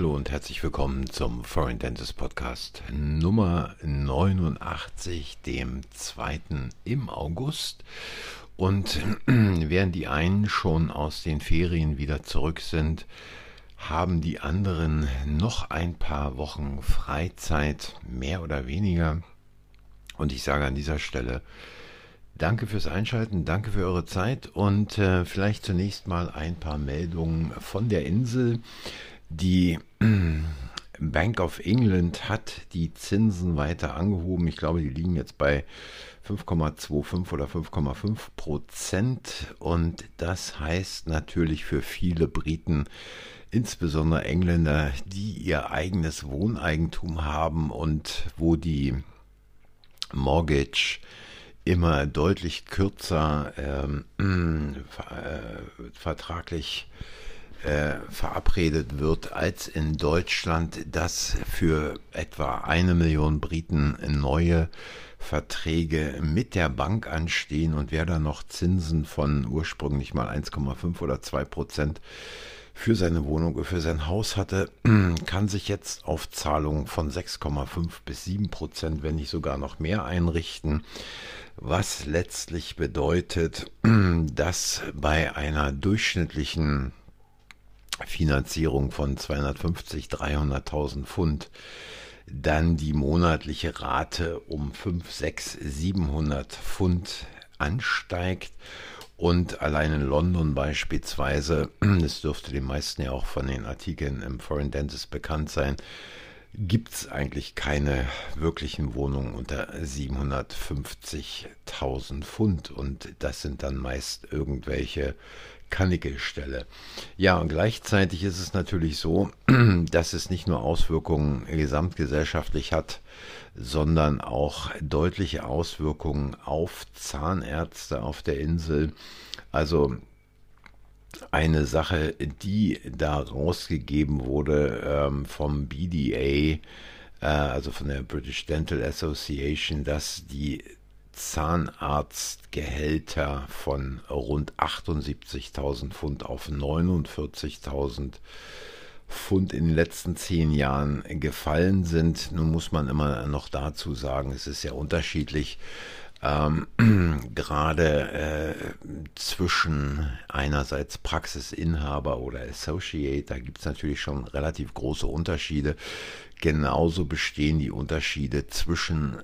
Hallo und herzlich willkommen zum Foreign Dentist Podcast Nummer 89, dem 2. im August. Und während die einen schon aus den Ferien wieder zurück sind, haben die anderen noch ein paar Wochen Freizeit, mehr oder weniger. Und ich sage an dieser Stelle, Danke fürs Einschalten, danke für eure Zeit und äh, vielleicht zunächst mal ein paar Meldungen von der Insel. Die Bank of England hat die Zinsen weiter angehoben. Ich glaube, die liegen jetzt bei 5,25 oder 5,5 Prozent. Und das heißt natürlich für viele Briten, insbesondere Engländer, die ihr eigenes Wohneigentum haben und wo die Mortgage immer deutlich kürzer ähm, äh, vertraglich äh, verabredet wird als in Deutschland, dass für etwa eine Million Briten neue Verträge mit der Bank anstehen und wer da noch Zinsen von ursprünglich mal 1,5 oder 2 Prozent für seine Wohnung, für sein Haus hatte, kann sich jetzt auf Zahlungen von 6,5 bis 7 Prozent, wenn nicht sogar noch mehr einrichten. Was letztlich bedeutet, dass bei einer durchschnittlichen Finanzierung von 250, 300.000 Pfund. Dann die monatliche Rate um 5, 6, 700 Pfund ansteigt. Und allein in London beispielsweise, das dürfte den meisten ja auch von den Artikeln im Foreign Dentist bekannt sein, gibt es eigentlich keine wirklichen Wohnungen unter 750.000 Pfund. Und das sind dann meist irgendwelche Kannikelställe. Ja, und gleichzeitig ist es natürlich so, dass es nicht nur Auswirkungen gesamtgesellschaftlich hat, sondern auch deutliche Auswirkungen auf Zahnärzte auf der Insel. Also eine Sache, die da rausgegeben wurde ähm, vom BDA, äh, also von der British Dental Association, dass die Zahnarztgehälter von rund 78.000 Pfund auf 49.000 Pfund in den letzten zehn Jahren gefallen sind. Nun muss man immer noch dazu sagen, es ist ja unterschiedlich ähm, gerade äh, zwischen einerseits Praxisinhaber oder Associate, da gibt es natürlich schon relativ große Unterschiede. Genauso bestehen die Unterschiede zwischen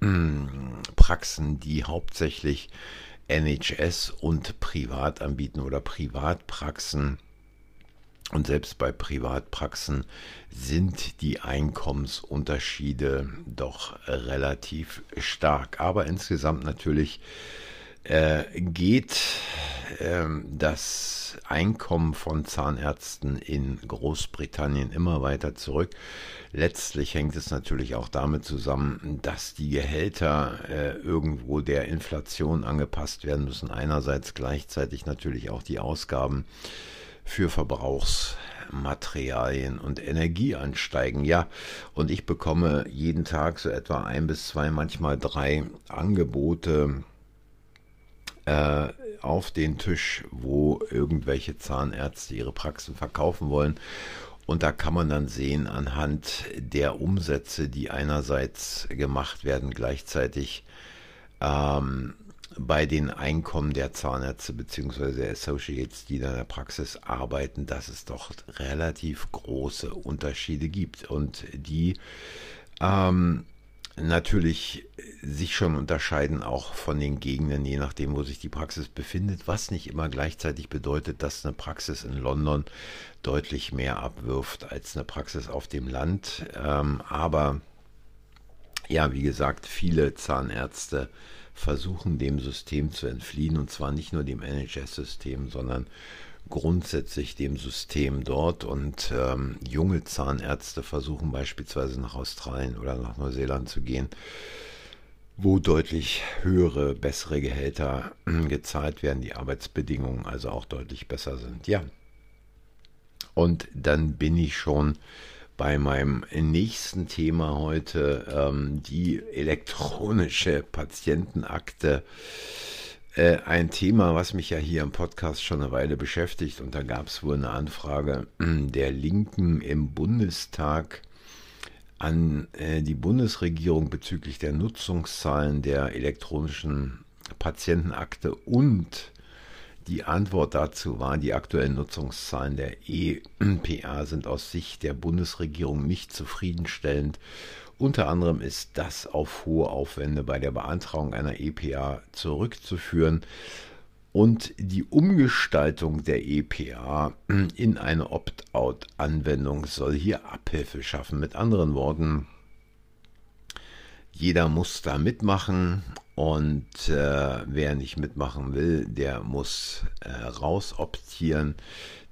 ähm, Praxen, die hauptsächlich NHS und Privat anbieten oder Privatpraxen und selbst bei Privatpraxen sind die Einkommensunterschiede doch relativ stark. Aber insgesamt natürlich äh, geht äh, das Einkommen von Zahnärzten in Großbritannien immer weiter zurück. Letztlich hängt es natürlich auch damit zusammen, dass die Gehälter äh, irgendwo der Inflation angepasst werden müssen. Einerseits gleichzeitig natürlich auch die Ausgaben für Verbrauchsmaterialien und Energie ansteigen. Ja, und ich bekomme jeden Tag so etwa ein bis zwei, manchmal drei Angebote äh, auf den Tisch, wo irgendwelche Zahnärzte ihre Praxen verkaufen wollen. Und da kann man dann sehen anhand der Umsätze, die einerseits gemacht werden, gleichzeitig ähm, bei den Einkommen der Zahnärzte bzw. der Associates, die in der Praxis arbeiten, dass es doch relativ große Unterschiede gibt und die ähm, natürlich sich schon unterscheiden auch von den Gegenden, je nachdem, wo sich die Praxis befindet, was nicht immer gleichzeitig bedeutet, dass eine Praxis in London deutlich mehr abwirft als eine Praxis auf dem Land. Ähm, aber ja, wie gesagt, viele Zahnärzte versuchen dem System zu entfliehen und zwar nicht nur dem NHS-System, sondern grundsätzlich dem System dort und ähm, junge Zahnärzte versuchen beispielsweise nach Australien oder nach Neuseeland zu gehen, wo deutlich höhere, bessere Gehälter gezahlt werden, die Arbeitsbedingungen also auch deutlich besser sind. Ja. Und dann bin ich schon bei meinem nächsten Thema heute, ähm, die elektronische Patientenakte. Äh, ein Thema, was mich ja hier im Podcast schon eine Weile beschäftigt. Und da gab es wohl eine Anfrage der Linken im Bundestag an äh, die Bundesregierung bezüglich der Nutzungszahlen der elektronischen Patientenakte und die Antwort dazu war, die aktuellen Nutzungszahlen der EPA sind aus Sicht der Bundesregierung nicht zufriedenstellend. Unter anderem ist das auf hohe Aufwände bei der Beantragung einer EPA zurückzuführen und die Umgestaltung der EPA in eine Opt-out-Anwendung soll hier Abhilfe schaffen. Mit anderen Worten, jeder muss da mitmachen und äh, wer nicht mitmachen will, der muss äh, rausoptieren.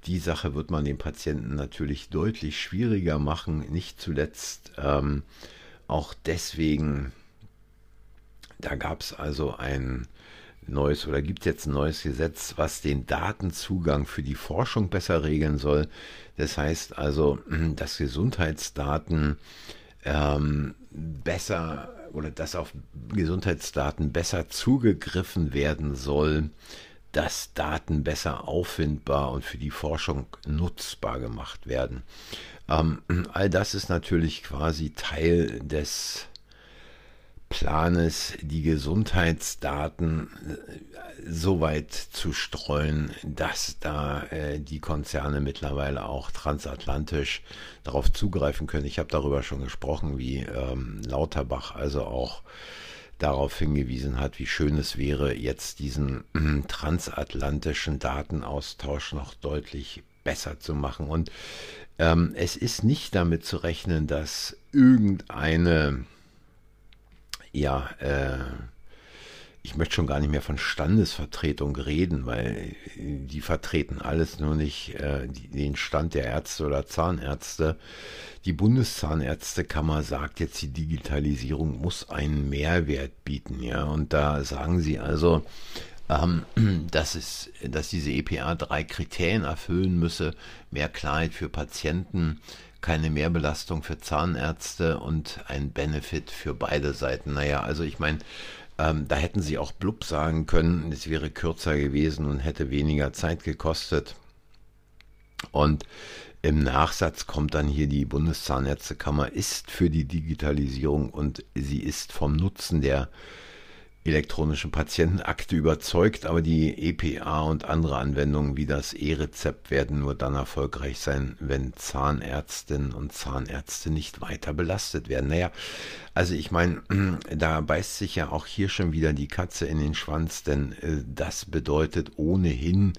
Die Sache wird man den Patienten natürlich deutlich schwieriger machen, nicht zuletzt ähm, auch deswegen, da gab es also ein neues oder gibt jetzt ein neues Gesetz, was den Datenzugang für die Forschung besser regeln soll. Das heißt also, dass Gesundheitsdaten ähm, besser oder dass auf Gesundheitsdaten besser zugegriffen werden soll, dass Daten besser auffindbar und für die Forschung nutzbar gemacht werden. Ähm, all das ist natürlich quasi Teil des Planes, die Gesundheitsdaten äh, so weit zu streuen, dass da äh, die Konzerne mittlerweile auch transatlantisch darauf zugreifen können. Ich habe darüber schon gesprochen, wie ähm, Lauterbach also auch darauf hingewiesen hat, wie schön es wäre, jetzt diesen äh, transatlantischen Datenaustausch noch deutlich besser zu machen. Und ähm, es ist nicht damit zu rechnen, dass irgendeine ja, äh, ich möchte schon gar nicht mehr von Standesvertretung reden, weil die vertreten alles nur nicht äh, den Stand der Ärzte oder Zahnärzte. Die Bundeszahnärztekammer sagt jetzt, die Digitalisierung muss einen Mehrwert bieten, ja, und da sagen sie also, ähm, dass, es, dass diese EPA drei Kriterien erfüllen müsse, mehr Klarheit für Patienten, keine Mehrbelastung für Zahnärzte und ein Benefit für beide Seiten. Naja, also ich meine, ähm, da hätten sie auch blub sagen können, es wäre kürzer gewesen und hätte weniger Zeit gekostet. Und im Nachsatz kommt dann hier die Bundeszahnärztekammer ist für die Digitalisierung und sie ist vom Nutzen der elektronischen Patientenakte überzeugt, aber die EPA und andere Anwendungen wie das E-Rezept werden nur dann erfolgreich sein, wenn Zahnärztinnen und Zahnärzte nicht weiter belastet werden. Naja, also ich meine, da beißt sich ja auch hier schon wieder die Katze in den Schwanz, denn äh, das bedeutet ohnehin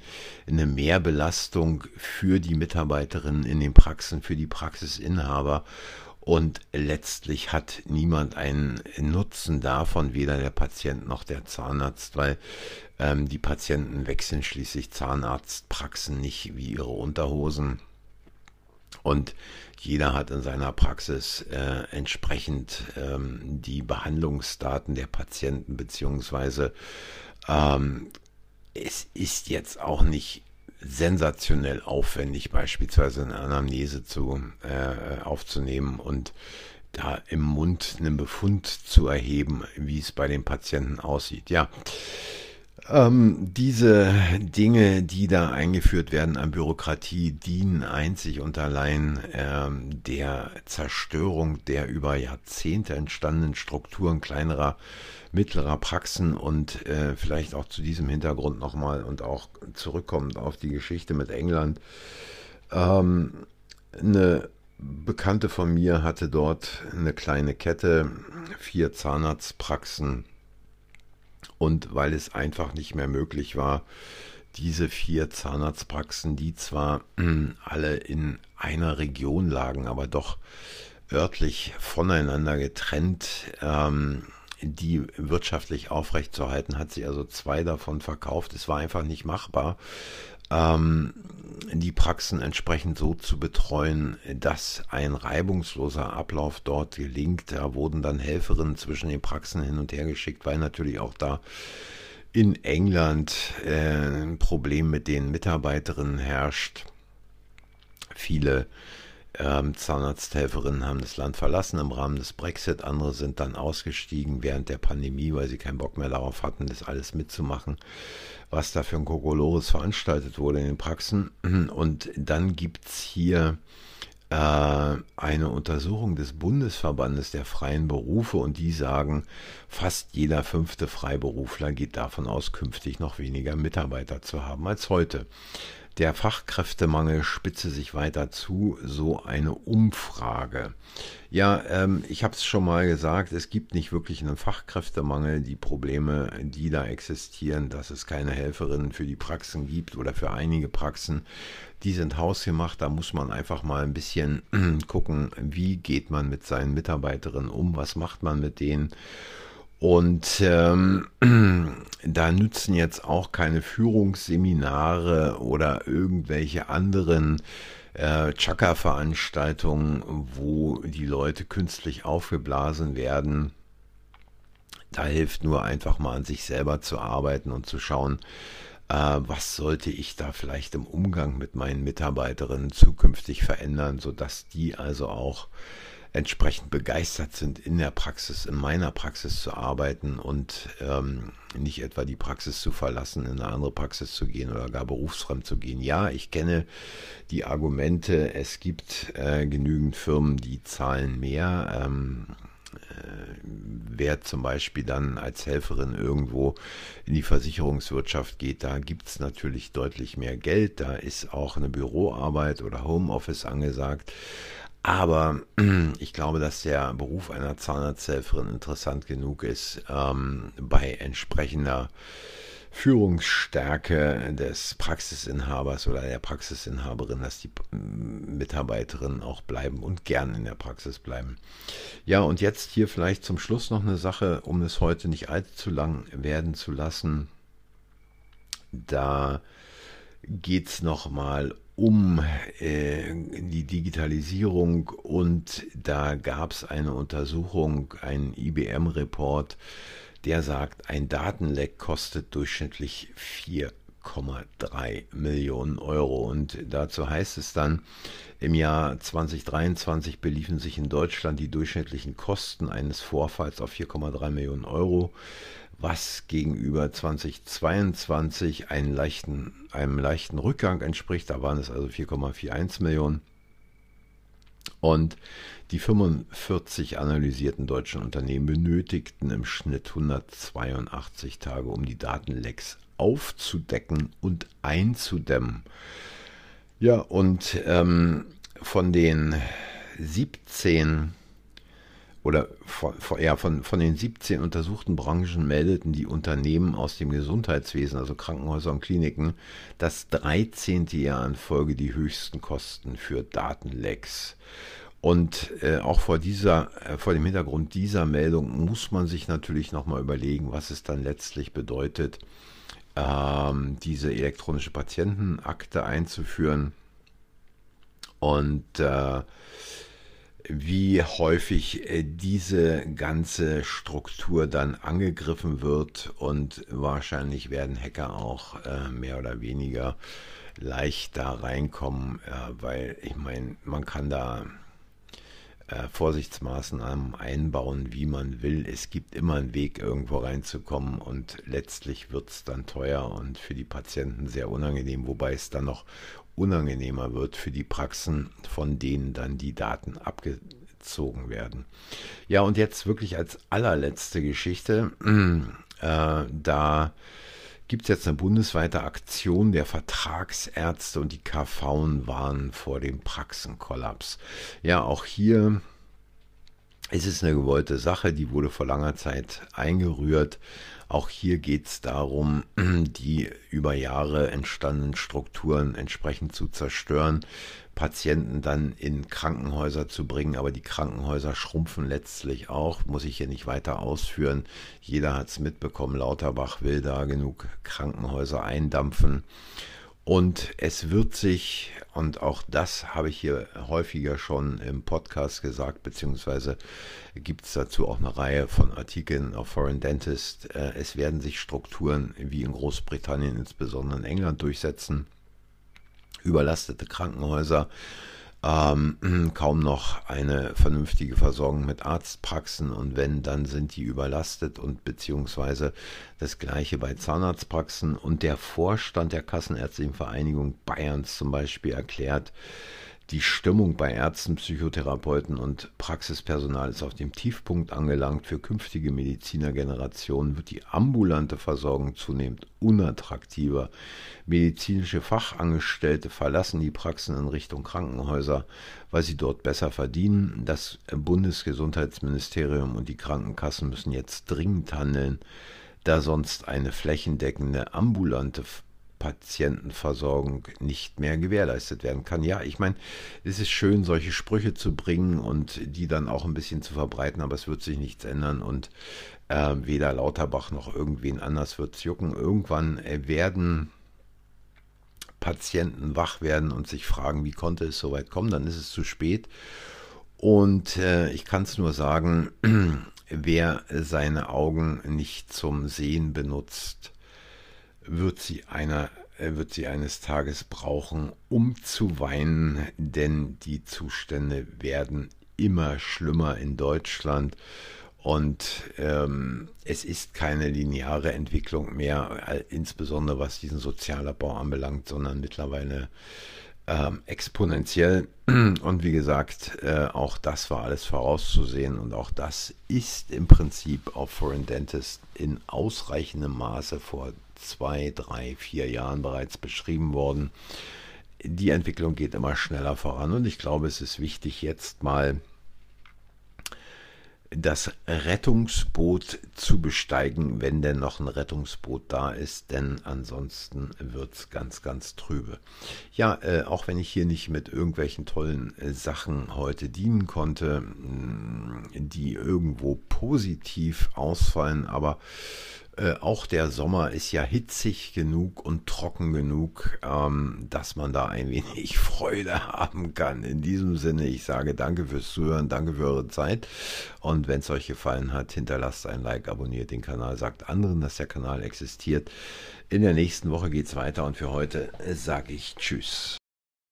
eine Mehrbelastung für die Mitarbeiterinnen in den Praxen, für die Praxisinhaber und letztlich hat niemand einen Nutzen davon, weder der Patient noch der Zahnarzt, weil ähm, die Patienten wechseln schließlich Zahnarztpraxen nicht wie ihre Unterhosen. Und jeder hat in seiner Praxis äh, entsprechend ähm, die Behandlungsdaten der Patienten, beziehungsweise ähm, es ist jetzt auch nicht sensationell aufwendig, beispielsweise eine Anamnese zu, äh, aufzunehmen und da im Mund einen Befund zu erheben, wie es bei den Patienten aussieht. Ja, ähm, diese Dinge, die da eingeführt werden an Bürokratie, dienen einzig und allein ähm, der Zerstörung der über Jahrzehnte entstandenen Strukturen kleinerer mittlerer Praxen und äh, vielleicht auch zu diesem Hintergrund nochmal und auch zurückkommend auf die Geschichte mit England. Ähm, eine Bekannte von mir hatte dort eine kleine Kette, vier Zahnarztpraxen und weil es einfach nicht mehr möglich war, diese vier Zahnarztpraxen, die zwar alle in einer Region lagen, aber doch örtlich voneinander getrennt, ähm, die wirtschaftlich aufrechtzuerhalten, hat sie also zwei davon verkauft. Es war einfach nicht machbar, ähm, die Praxen entsprechend so zu betreuen, dass ein reibungsloser Ablauf dort gelingt. Da wurden dann Helferinnen zwischen den Praxen hin und her geschickt, weil natürlich auch da in England äh, ein Problem mit den Mitarbeiterinnen herrscht. Viele Ähm, Zahnarzthelferinnen haben das Land verlassen im Rahmen des Brexit. Andere sind dann ausgestiegen während der Pandemie, weil sie keinen Bock mehr darauf hatten, das alles mitzumachen, was da für ein Kokolores veranstaltet wurde in den Praxen. Und dann gibt es hier äh, eine Untersuchung des Bundesverbandes der freien Berufe und die sagen, fast jeder fünfte Freiberufler geht davon aus, künftig noch weniger Mitarbeiter zu haben als heute. Der Fachkräftemangel spitze sich weiter zu, so eine Umfrage. Ja, ähm, ich habe es schon mal gesagt, es gibt nicht wirklich einen Fachkräftemangel. Die Probleme, die da existieren, dass es keine Helferinnen für die Praxen gibt oder für einige Praxen, die sind hausgemacht. Da muss man einfach mal ein bisschen gucken, wie geht man mit seinen Mitarbeiterinnen um, was macht man mit denen. Und ähm, da nützen jetzt auch keine Führungsseminare oder irgendwelche anderen äh, Chaka-Veranstaltungen, wo die Leute künstlich aufgeblasen werden. Da hilft nur einfach mal an sich selber zu arbeiten und zu schauen, äh, was sollte ich da vielleicht im Umgang mit meinen Mitarbeiterinnen zukünftig verändern, sodass die also auch entsprechend begeistert sind, in der Praxis, in meiner Praxis zu arbeiten und ähm, nicht etwa die Praxis zu verlassen, in eine andere Praxis zu gehen oder gar berufsfremd zu gehen. Ja, ich kenne die Argumente, es gibt äh, genügend Firmen, die zahlen mehr. Ähm, äh, wer zum Beispiel dann als Helferin irgendwo in die Versicherungswirtschaft geht, da gibt es natürlich deutlich mehr Geld. Da ist auch eine Büroarbeit oder Homeoffice angesagt. Aber ich glaube, dass der Beruf einer Zahnarzthelferin interessant genug ist, ähm, bei entsprechender Führungsstärke des Praxisinhabers oder der Praxisinhaberin, dass die Mitarbeiterinnen auch bleiben und gern in der Praxis bleiben. Ja, und jetzt hier vielleicht zum Schluss noch eine Sache, um es heute nicht allzu lang werden zu lassen. Da geht es nochmal um äh, die Digitalisierung und da gab es eine Untersuchung, einen IBM-Report, der sagt, ein Datenleck kostet durchschnittlich 4,3 Millionen Euro. Und dazu heißt es dann, im Jahr 2023 beliefen sich in Deutschland die durchschnittlichen Kosten eines Vorfalls auf 4,3 Millionen Euro was gegenüber 2022 einen leichten, einem leichten Rückgang entspricht. Da waren es also 4,41 Millionen. Und die 45 analysierten deutschen Unternehmen benötigten im Schnitt 182 Tage, um die Datenlecks aufzudecken und einzudämmen. Ja, und ähm, von den 17 oder von, ja, von, von den 17 untersuchten Branchen meldeten die Unternehmen aus dem Gesundheitswesen, also Krankenhäuser und Kliniken, das 13. Jahr in Folge die höchsten Kosten für Datenlecks. Und äh, auch vor, dieser, äh, vor dem Hintergrund dieser Meldung muss man sich natürlich nochmal überlegen, was es dann letztlich bedeutet, ähm, diese elektronische Patientenakte einzuführen. Und äh, wie häufig äh, diese ganze Struktur dann angegriffen wird. Und wahrscheinlich werden Hacker auch äh, mehr oder weniger leicht da reinkommen, äh, weil ich meine, man kann da Vorsichtsmaßnahmen einbauen, wie man will. Es gibt immer einen Weg, irgendwo reinzukommen und letztlich wird es dann teuer und für die Patienten sehr unangenehm, wobei es dann noch unangenehmer wird für die Praxen, von denen dann die Daten abgezogen werden. Ja, und jetzt wirklich als allerletzte Geschichte, äh, da gibt es jetzt eine bundesweite Aktion der Vertragsärzte und die KV warnen vor dem Praxenkollaps. Ja, auch hier ist es eine gewollte Sache, die wurde vor langer Zeit eingerührt auch hier geht es darum, die über Jahre entstandenen Strukturen entsprechend zu zerstören, Patienten dann in Krankenhäuser zu bringen, aber die Krankenhäuser schrumpfen letztlich auch, muss ich hier nicht weiter ausführen. Jeder hat es mitbekommen, Lauterbach will da genug Krankenhäuser eindampfen. Und es wird sich, und auch das habe ich hier häufiger schon im Podcast gesagt, beziehungsweise gibt es dazu auch eine Reihe von Artikeln auf Foreign Dentist, äh, es werden sich Strukturen wie in Großbritannien, insbesondere in England, durchsetzen. Überlastete Krankenhäuser, ähm, kaum noch eine vernünftige Versorgung mit Arztpraxen. Und wenn, dann sind die überlastet und beziehungsweise das gleiche bei Zahnarztpraxen. Und der Vorstand der Kassenärztlichen Vereinigung Bayerns zum Beispiel erklärt, die Stimmung bei Ärzten, Psychotherapeuten und Praxispersonal ist auf dem Tiefpunkt angelangt. Für künftige Medizinergenerationen wird die ambulante Versorgung zunehmend unattraktiver. Medizinische Fachangestellte verlassen die Praxen in Richtung Krankenhäuser, weil sie dort besser verdienen. Das Bundesgesundheitsministerium und die Krankenkassen müssen jetzt dringend handeln, da sonst eine flächendeckende ambulante Patientenversorgung nicht mehr gewährleistet werden kann. Ja, ich meine, es ist schön, solche Sprüche zu bringen und die dann auch ein bisschen zu verbreiten, aber es wird sich nichts ändern und äh, weder Lauterbach noch irgendwen anders wird es jucken. Irgendwann äh, werden Patienten wach werden und sich fragen, wie konnte es so weit kommen, dann ist es zu spät. Und äh, ich kann es nur sagen, wer seine Augen nicht zum Sehen benutzt, wird sie einer wird sie eines Tages brauchen, um zu weinen, denn die Zustände werden immer schlimmer in Deutschland und ähm, es ist keine lineare Entwicklung mehr, insbesondere was diesen Sozialabbau anbelangt, sondern mittlerweile ähm, exponentiell. Und wie gesagt, äh, auch das war alles vorauszusehen und auch das ist im Prinzip auf Foreign Dentist in ausreichendem Maße vor zwei, drei, vier Jahren bereits beschrieben worden. Die Entwicklung geht immer schneller voran und ich glaube, es ist wichtig, jetzt mal das Rettungsboot zu besteigen, wenn denn noch ein Rettungsboot da ist, denn ansonsten wird es ganz, ganz trübe. Ja, äh, auch wenn ich hier nicht mit irgendwelchen tollen äh, Sachen heute dienen konnte, mh, die irgendwo positiv ausfallen, aber äh, auch der Sommer ist ja hitzig genug und trocken genug, ähm, dass man da ein wenig Freude haben kann. In diesem Sinne, ich sage danke fürs Zuhören, danke für eure Zeit. Und wenn es euch gefallen hat, hinterlasst ein Like, abonniert den Kanal, sagt anderen, dass der Kanal existiert. In der nächsten Woche geht es weiter und für heute sage ich Tschüss.